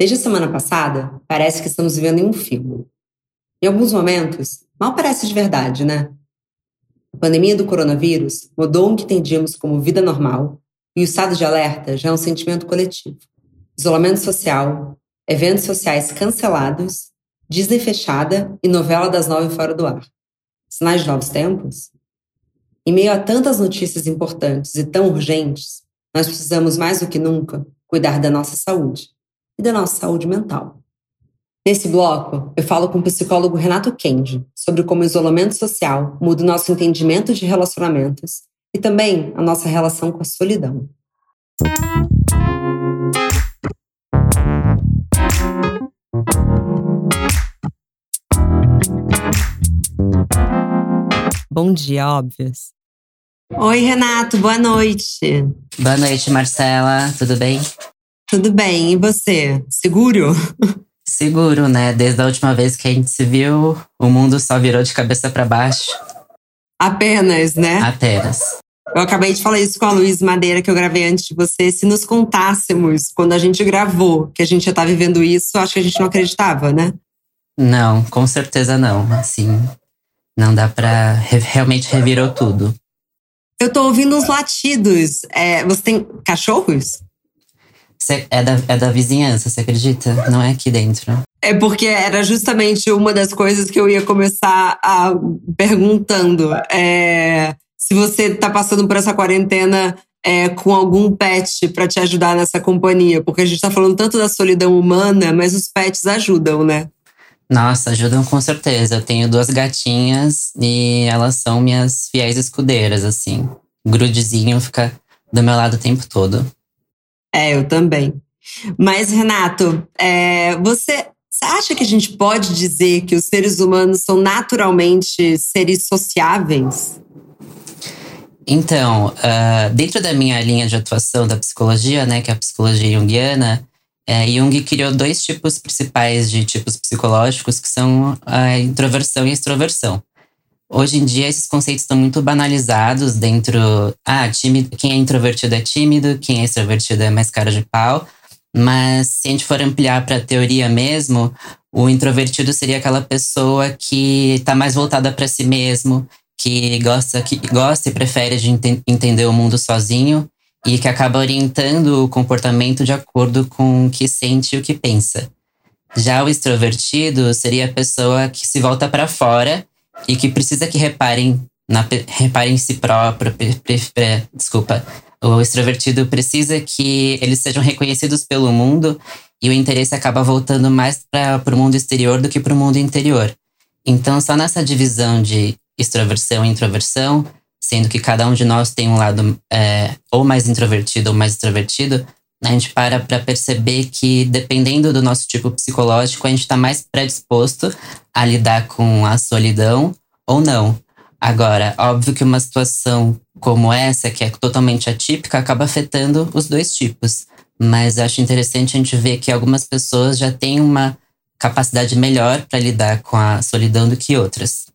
Desde a semana passada, parece que estamos vivendo em um filme. Em alguns momentos, mal parece de verdade, né? A pandemia do coronavírus mudou o que entendíamos como vida normal e o estado de alerta já é um sentimento coletivo. Isolamento social, eventos sociais cancelados, Disney fechada e novela das nove fora do ar. Sinais de novos tempos? Em meio a tantas notícias importantes e tão urgentes, nós precisamos mais do que nunca cuidar da nossa saúde e da nossa saúde mental. Nesse bloco, eu falo com o psicólogo Renato Kendi sobre como o isolamento social muda o nosso entendimento de relacionamentos e também a nossa relação com a solidão. Bom dia, óbvios. Oi, Renato, boa noite. Boa noite, Marcela, tudo bem? Tudo bem, e você? Seguro? Seguro, né? Desde a última vez que a gente se viu, o mundo só virou de cabeça para baixo. Apenas, né? Apenas. Eu acabei de falar isso com a Luiz Madeira, que eu gravei antes de você. Se nos contássemos quando a gente gravou que a gente já tá vivendo isso, acho que a gente não acreditava, né? Não, com certeza não. Assim, não dá pra. Realmente revirou tudo. Eu tô ouvindo uns latidos. É, você tem cachorros? É, da, é da vizinhança, você acredita? Não é aqui dentro. É porque era justamente uma das coisas que eu ia começar a perguntando. É, se você tá passando por essa quarentena é, com algum pet para te ajudar nessa companhia. Porque a gente tá falando tanto da solidão humana, mas os pets ajudam, né? Nossa, ajudam com certeza. Eu tenho duas gatinhas e elas são minhas fiéis escudeiras, assim. Grudezinho fica do meu lado o tempo todo. É, eu também. Mas, Renato, é, você, acha que a gente pode dizer que os seres humanos são naturalmente seres sociáveis? Então, uh, dentro da minha linha de atuação da psicologia, né, que é a psicologia junguiana, é, Jung criou dois tipos principais de tipos psicológicos, que são a introversão e a extroversão. Hoje em dia, esses conceitos estão muito banalizados dentro. Ah, tímido, quem é introvertido é tímido, quem é extrovertido é mais cara de pau. Mas se a gente for ampliar para a teoria mesmo, o introvertido seria aquela pessoa que está mais voltada para si mesmo, que gosta, que gosta e prefere de ent entender o mundo sozinho e que acaba orientando o comportamento de acordo com o que sente e o que pensa. Já o extrovertido seria a pessoa que se volta para fora e que precisa que reparem na reparem em si próprio, desculpa, o extrovertido precisa que eles sejam reconhecidos pelo mundo e o interesse acaba voltando mais para o mundo exterior do que para o mundo interior. Então, só nessa divisão de extroversão e introversão, sendo que cada um de nós tem um lado é, ou mais introvertido ou mais extrovertido, a gente para para perceber que, dependendo do nosso tipo psicológico, a gente está mais predisposto a lidar com a solidão ou não. Agora, óbvio que uma situação como essa, que é totalmente atípica, acaba afetando os dois tipos. Mas acho interessante a gente ver que algumas pessoas já têm uma capacidade melhor para lidar com a solidão do que outras.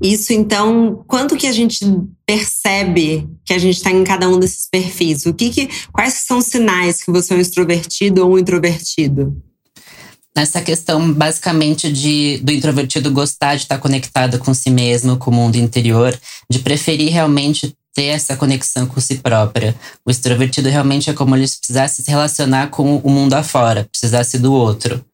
Isso, então, quando que a gente percebe que a gente está em cada um desses perfis? O que, que quais são os sinais que você é um extrovertido ou um introvertido? Nessa questão, basicamente, de do introvertido gostar de estar conectado com si mesmo, com o mundo interior, de preferir realmente ter essa conexão com si própria. O extrovertido realmente é como ele precisasse se relacionar com o mundo afora, precisasse do outro,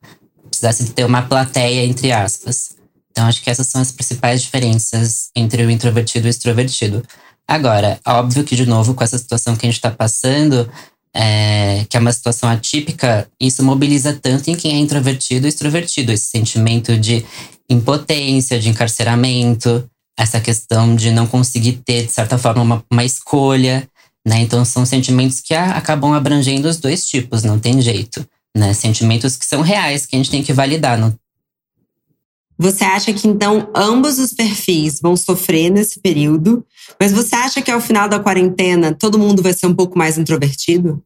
precisasse ter uma plateia, entre aspas. Então, acho que essas são as principais diferenças entre o introvertido e o extrovertido. Agora, óbvio que, de novo, com essa situação que a gente está passando, é, que é uma situação atípica, isso mobiliza tanto em quem é introvertido e extrovertido, esse sentimento de impotência, de encarceramento, essa questão de não conseguir ter, de certa forma, uma, uma escolha. Né? Então, são sentimentos que a, acabam abrangendo os dois tipos, não tem jeito. Né? Sentimentos que são reais, que a gente tem que validar. Não, você acha que então ambos os perfis vão sofrer nesse período, mas você acha que ao final da quarentena todo mundo vai ser um pouco mais introvertido?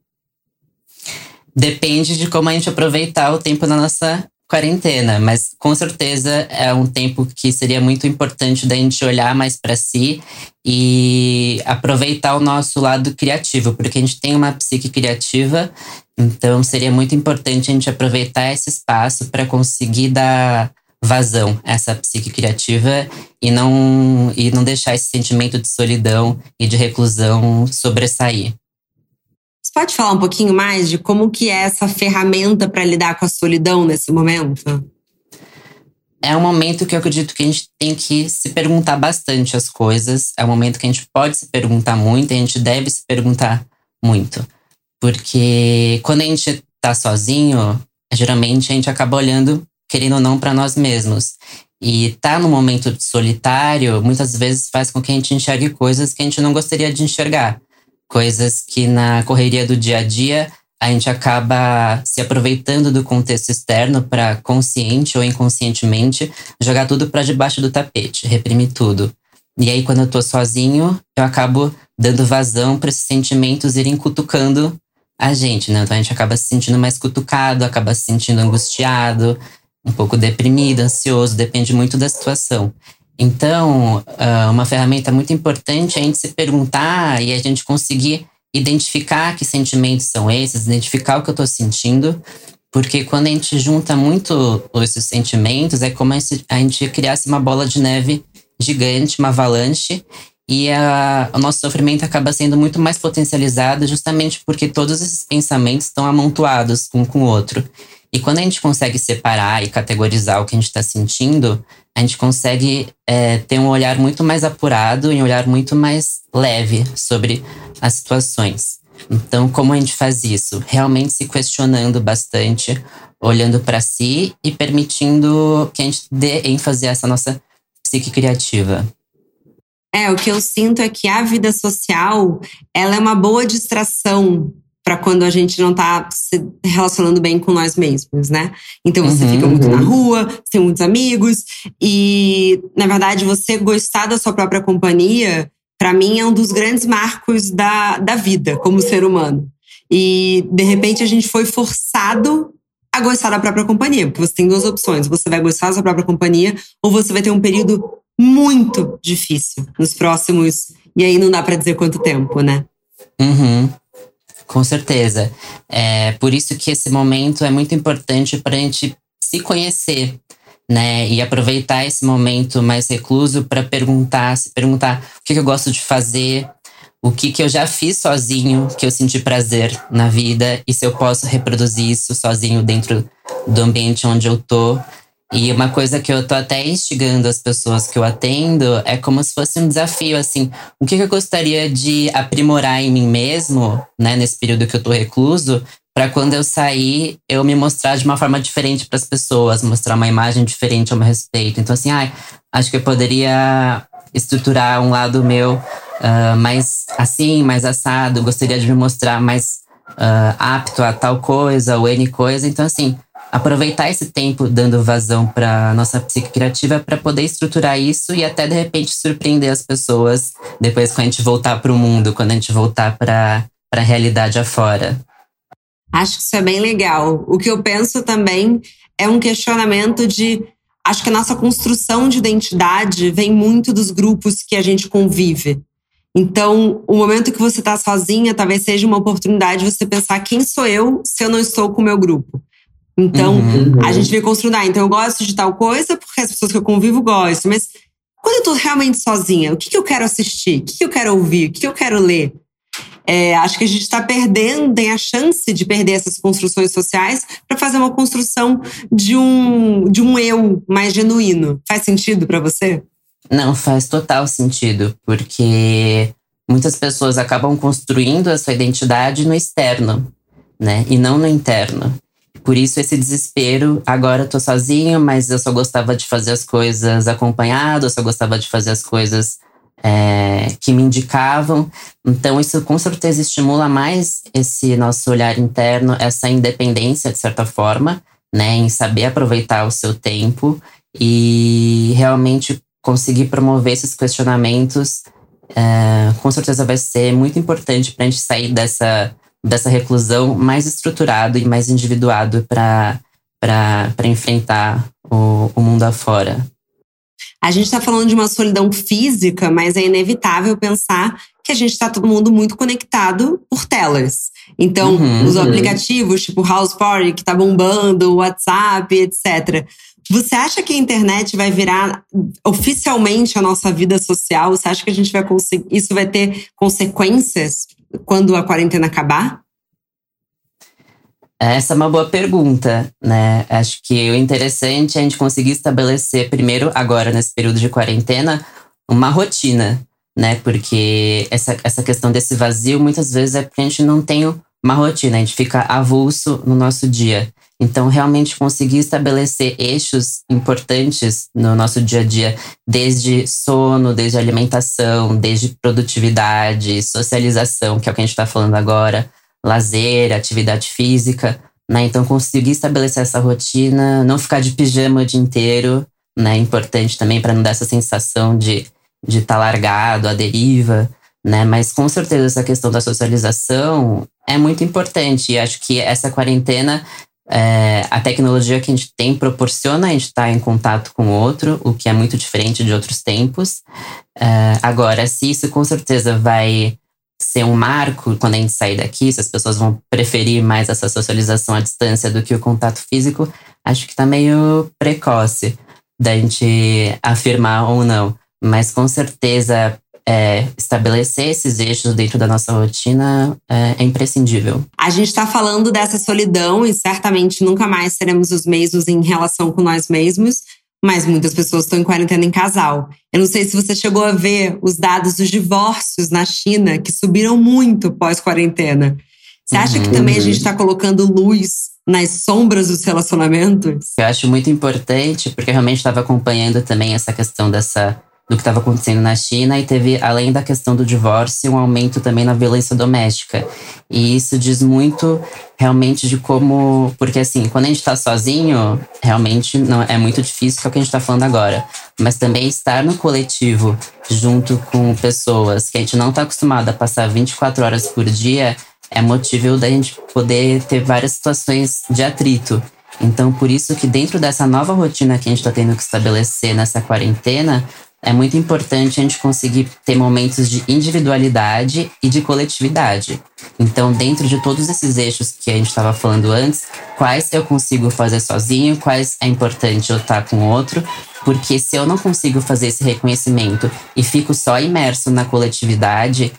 Depende de como a gente aproveitar o tempo na nossa quarentena, mas com certeza é um tempo que seria muito importante da gente olhar mais para si e aproveitar o nosso lado criativo, porque a gente tem uma psique criativa, então seria muito importante a gente aproveitar esse espaço para conseguir dar vazão a essa psique criativa e não e não deixar esse sentimento de solidão e de reclusão sobressair. Você pode falar um pouquinho mais de como que é essa ferramenta para lidar com a solidão nesse momento? É um momento que eu acredito que a gente tem que se perguntar bastante as coisas. É um momento que a gente pode se perguntar muito, e a gente deve se perguntar muito. Porque quando a gente tá sozinho, geralmente a gente acaba olhando, querendo ou não, para nós mesmos. E tá no momento solitário, muitas vezes faz com que a gente enxergue coisas que a gente não gostaria de enxergar coisas que na correria do dia a dia a gente acaba se aproveitando do contexto externo para consciente ou inconscientemente jogar tudo para debaixo do tapete, reprimir tudo. E aí quando eu tô sozinho, eu acabo dando vazão para esses sentimentos irem cutucando a gente, né? Então a gente acaba se sentindo mais cutucado, acaba se sentindo angustiado, um pouco deprimido, ansioso, depende muito da situação. Então, ah, uma ferramenta muito importante é a gente se perguntar e a gente conseguir identificar que sentimentos são esses, identificar o que eu estou sentindo, porque quando a gente junta muito esses sentimentos, é como se a gente criasse uma bola de neve gigante, uma avalanche, e a, o nosso sofrimento acaba sendo muito mais potencializado justamente porque todos esses pensamentos estão amontoados um com o outro. E quando a gente consegue separar e categorizar o que a gente está sentindo, a gente consegue é, ter um olhar muito mais apurado e um olhar muito mais leve sobre as situações. Então, como a gente faz isso? Realmente se questionando bastante, olhando para si e permitindo que a gente dê ênfase a essa nossa psique criativa. É, o que eu sinto é que a vida social, ela é uma boa distração para quando a gente não tá se relacionando bem com nós mesmos, né? Então você uhum, fica muito uhum. na rua, tem muitos amigos e, na verdade, você gostar da sua própria companhia, para mim é um dos grandes marcos da, da vida como ser humano. E de repente a gente foi forçado a gostar da própria companhia, porque você tem duas opções: você vai gostar da sua própria companhia ou você vai ter um período muito difícil nos próximos e aí não dá para dizer quanto tempo, né? Uhum. Com certeza. É por isso que esse momento é muito importante para a gente se conhecer, né? E aproveitar esse momento mais recluso para perguntar, se perguntar o que, que eu gosto de fazer, o que, que eu já fiz sozinho, que eu senti prazer na vida, e se eu posso reproduzir isso sozinho dentro do ambiente onde eu tô. E uma coisa que eu tô até instigando as pessoas que eu atendo é como se fosse um desafio, assim, o que, eu gostaria de aprimorar em mim mesmo, né, nesse período que eu tô recluso, para quando eu sair, eu me mostrar de uma forma diferente para as pessoas, mostrar uma imagem diferente ao meu respeito. Então, assim, ai, acho que eu poderia estruturar um lado meu uh, mais assim, mais assado, gostaria de me mostrar mais uh, apto a tal coisa ou N coisa. Então, assim, aproveitar esse tempo dando vazão para nossa psique criativa para poder estruturar isso e até de repente surpreender as pessoas depois quando a gente voltar para o mundo, quando a gente voltar para a realidade afora. Acho que isso é bem legal. O que eu penso também é um questionamento de acho que a nossa construção de identidade vem muito dos grupos que a gente convive. Então, o momento que você está sozinha talvez seja uma oportunidade de você pensar quem sou eu se eu não estou com o meu grupo. Então, uhum. a gente vem construindo, ah, então eu gosto de tal coisa porque as pessoas que eu convivo gostam, mas quando eu tô realmente sozinha, o que, que eu quero assistir? O que, que eu quero ouvir? O que, que eu quero ler? É, acho que a gente está perdendo, tem a chance de perder essas construções sociais para fazer uma construção de um, de um eu mais genuíno. Faz sentido para você? Não, faz total sentido, porque muitas pessoas acabam construindo a sua identidade no externo, né? E não no interno. Por isso esse desespero. Agora eu tô sozinho, mas eu só gostava de fazer as coisas acompanhado, eu só gostava de fazer as coisas é, que me indicavam. Então, isso com certeza estimula mais esse nosso olhar interno, essa independência, de certa forma, né, em saber aproveitar o seu tempo e realmente conseguir promover esses questionamentos. É, com certeza vai ser muito importante para a gente sair dessa dessa reclusão mais estruturado e mais individuado para enfrentar o, o mundo afora. A gente está falando de uma solidão física, mas é inevitável pensar que a gente está todo mundo muito conectado por telas. Então, uhum, os aplicativos, tipo House Party, que tá bombando, WhatsApp, etc. Você acha que a internet vai virar oficialmente a nossa vida social? Você acha que a gente vai conseguir. Isso vai ter consequências quando a quarentena acabar? Essa é uma boa pergunta, né? Acho que o interessante é a gente conseguir estabelecer, primeiro, agora, nesse período de quarentena, uma rotina, né? Porque essa, essa questão desse vazio, muitas vezes, é porque a gente não tem uma rotina, a gente fica avulso no nosso dia. Então, realmente conseguir estabelecer eixos importantes no nosso dia a dia, desde sono, desde alimentação, desde produtividade, socialização, que é o que a gente está falando agora, lazer, atividade física, né? Então conseguir estabelecer essa rotina, não ficar de pijama o dia inteiro, né? Importante também para não dar essa sensação de de estar tá largado, à deriva, né? Mas com certeza essa questão da socialização é muito importante. E acho que essa quarentena, é, a tecnologia que a gente tem proporciona a gente estar tá em contato com o outro, o que é muito diferente de outros tempos. É, agora, se isso com certeza vai ser um marco quando a gente sair daqui, se as pessoas vão preferir mais essa socialização à distância do que o contato físico, acho que tá meio precoce da gente afirmar ou não. Mas com certeza é, estabelecer esses eixos dentro da nossa rotina é, é imprescindível. A gente está falando dessa solidão e certamente nunca mais seremos os mesmos em relação com nós mesmos mas muitas pessoas estão em quarentena em casal. Eu não sei se você chegou a ver os dados dos divórcios na China, que subiram muito pós-quarentena. Você acha que também a gente está colocando luz nas sombras dos relacionamentos? Eu acho muito importante, porque realmente estava acompanhando também essa questão dessa do que estava acontecendo na China e teve, além da questão do divórcio, um aumento também na violência doméstica. E isso diz muito realmente de como. Porque, assim, quando a gente está sozinho, realmente não é muito difícil, que é o que a gente está falando agora. Mas também estar no coletivo, junto com pessoas que a gente não está acostumado a passar 24 horas por dia, é motivo da gente poder ter várias situações de atrito. Então, por isso que dentro dessa nova rotina que a gente está tendo que estabelecer nessa quarentena, é muito importante a gente conseguir ter momentos de individualidade e de coletividade. Então, dentro de todos esses eixos que a gente estava falando antes, quais eu consigo fazer sozinho, quais é importante eu estar com outro, porque se eu não consigo fazer esse reconhecimento e fico só imerso na coletividade,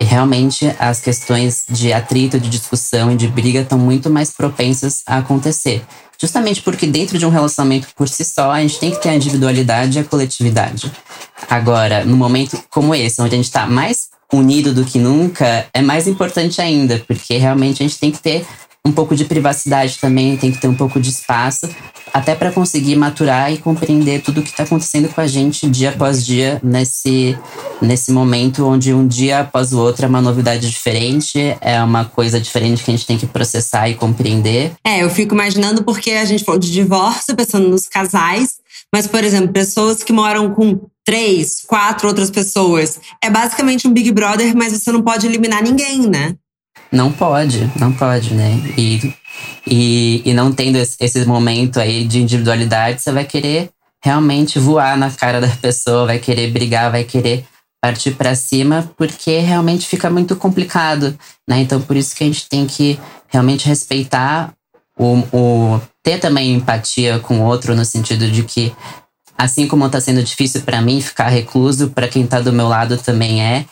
realmente as questões de atrito, de discussão e de briga estão muito mais propensas a acontecer. Justamente porque dentro de um relacionamento por si só, a gente tem que ter a individualidade e a coletividade. Agora, no momento como esse, onde a gente está mais unido do que nunca, é mais importante ainda, porque realmente a gente tem que ter um pouco de privacidade também, tem que ter um pouco de espaço, até para conseguir maturar e compreender tudo o que está acontecendo com a gente dia após dia nesse, nesse momento onde um dia após o outro é uma novidade diferente, é uma coisa diferente que a gente tem que processar e compreender. É, eu fico imaginando porque a gente falou de divórcio, pensando nos casais, mas, por exemplo, pessoas que moram com três, quatro outras pessoas. É basicamente um Big Brother, mas você não pode eliminar ninguém, né? Não pode, não pode, né? E, e, e não tendo esse, esse momento aí de individualidade, você vai querer realmente voar na cara da pessoa, vai querer brigar, vai querer partir para cima, porque realmente fica muito complicado, né? Então, por isso que a gente tem que realmente respeitar o, o ter também empatia com o outro no sentido de que assim como está sendo difícil para mim ficar recluso, para quem está do meu lado também é.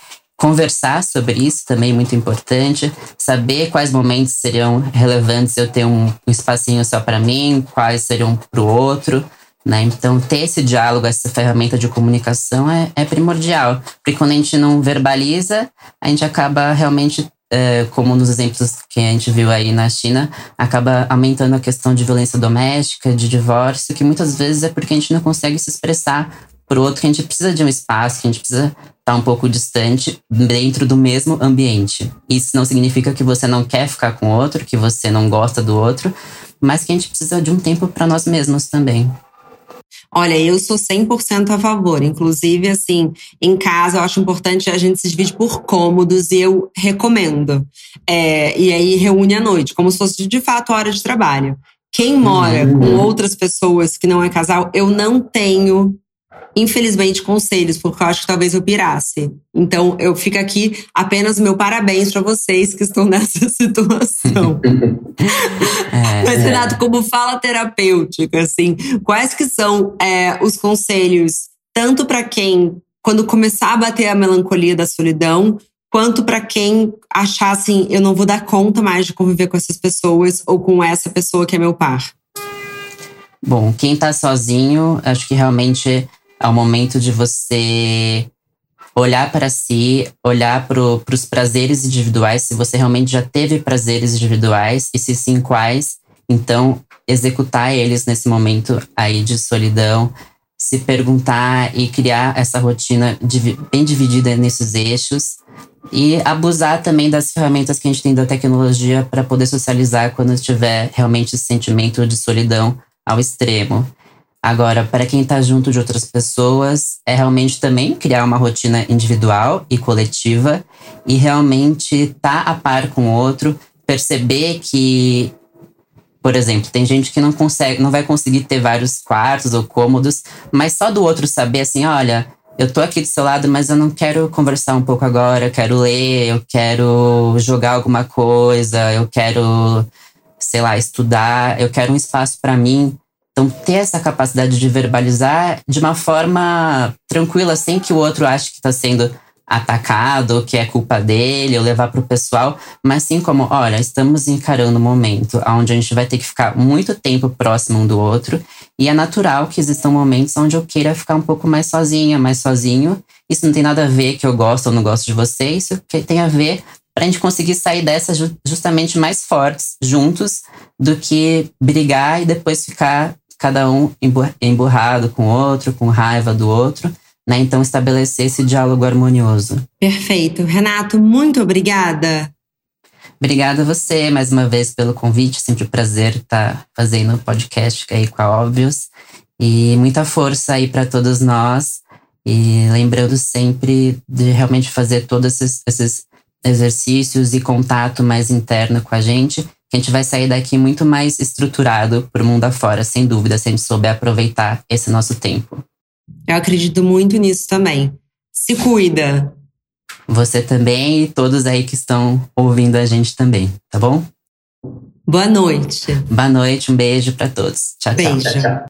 Conversar sobre isso também é muito importante. Saber quais momentos seriam relevantes eu ter um, um espacinho só para mim, quais seriam para o outro. Né? Então, ter esse diálogo, essa ferramenta de comunicação é, é primordial. Porque quando a gente não verbaliza, a gente acaba realmente é, como nos exemplos que a gente viu aí na China, acaba aumentando a questão de violência doméstica, de divórcio, que muitas vezes é porque a gente não consegue se expressar para o outro, que a gente precisa de um espaço, que a gente precisa estar um pouco distante dentro do mesmo ambiente. Isso não significa que você não quer ficar com o outro, que você não gosta do outro, mas que a gente precisa de um tempo para nós mesmos também. Olha, eu sou 100% a favor. Inclusive, assim, em casa eu acho importante a gente se divide por cômodos e eu recomendo. É, e aí reúne à noite, como se fosse de fato hora de trabalho Quem mora uhum. com outras pessoas que não é casal, eu não tenho infelizmente, conselhos, porque eu acho que talvez eu pirasse. Então, eu fico aqui apenas meu parabéns para vocês que estão nessa situação. é, Mas, Renato, como fala terapêutica, assim, quais que são é, os conselhos, tanto para quem, quando começar a bater a melancolia da solidão, quanto para quem achar assim, eu não vou dar conta mais de conviver com essas pessoas ou com essa pessoa que é meu par? Bom, quem tá sozinho, acho que realmente é o momento de você olhar para si, olhar para os prazeres individuais, se você realmente já teve prazeres individuais e se sim quais, então executar eles nesse momento aí de solidão, se perguntar e criar essa rotina bem dividida nesses eixos e abusar também das ferramentas que a gente tem da tecnologia para poder socializar quando tiver realmente esse sentimento de solidão ao extremo. Agora, para quem está junto de outras pessoas, é realmente também criar uma rotina individual e coletiva e realmente estar tá a par com o outro, perceber que, por exemplo, tem gente que não consegue, não vai conseguir ter vários quartos ou cômodos, mas só do outro saber assim, olha, eu tô aqui do seu lado, mas eu não quero conversar um pouco agora, eu quero ler, eu quero jogar alguma coisa, eu quero, sei lá, estudar, eu quero um espaço para mim então, ter essa capacidade de verbalizar de uma forma tranquila, sem que o outro ache que está sendo atacado, que é culpa dele, ou levar para o pessoal, mas sim como, olha, estamos encarando um momento onde a gente vai ter que ficar muito tempo próximo um do outro, e é natural que existam momentos onde eu queira ficar um pouco mais sozinha, mais sozinho. Isso não tem nada a ver que eu gosto ou não gosto de você, isso tem a ver para a gente conseguir sair dessa justamente mais fortes juntos do que brigar e depois ficar cada um emburrado com o outro, com raiva do outro, né? Então estabelecer esse diálogo harmonioso. Perfeito. Renato, muito obrigada. Obrigada a você mais uma vez pelo convite. Sempre um prazer estar fazendo o podcast aí com a Óbvios. E muita força aí para todos nós. E lembrando sempre de realmente fazer todos esses, esses exercícios e contato mais interno com a gente a gente vai sair daqui muito mais estruturado para o mundo afora, sem dúvida, se a gente souber aproveitar esse nosso tempo. Eu acredito muito nisso também. Se cuida. Você também e todos aí que estão ouvindo a gente também, tá bom? Boa noite. Boa noite, um beijo para todos. Tchau, beijo. tchau. tchau, tchau.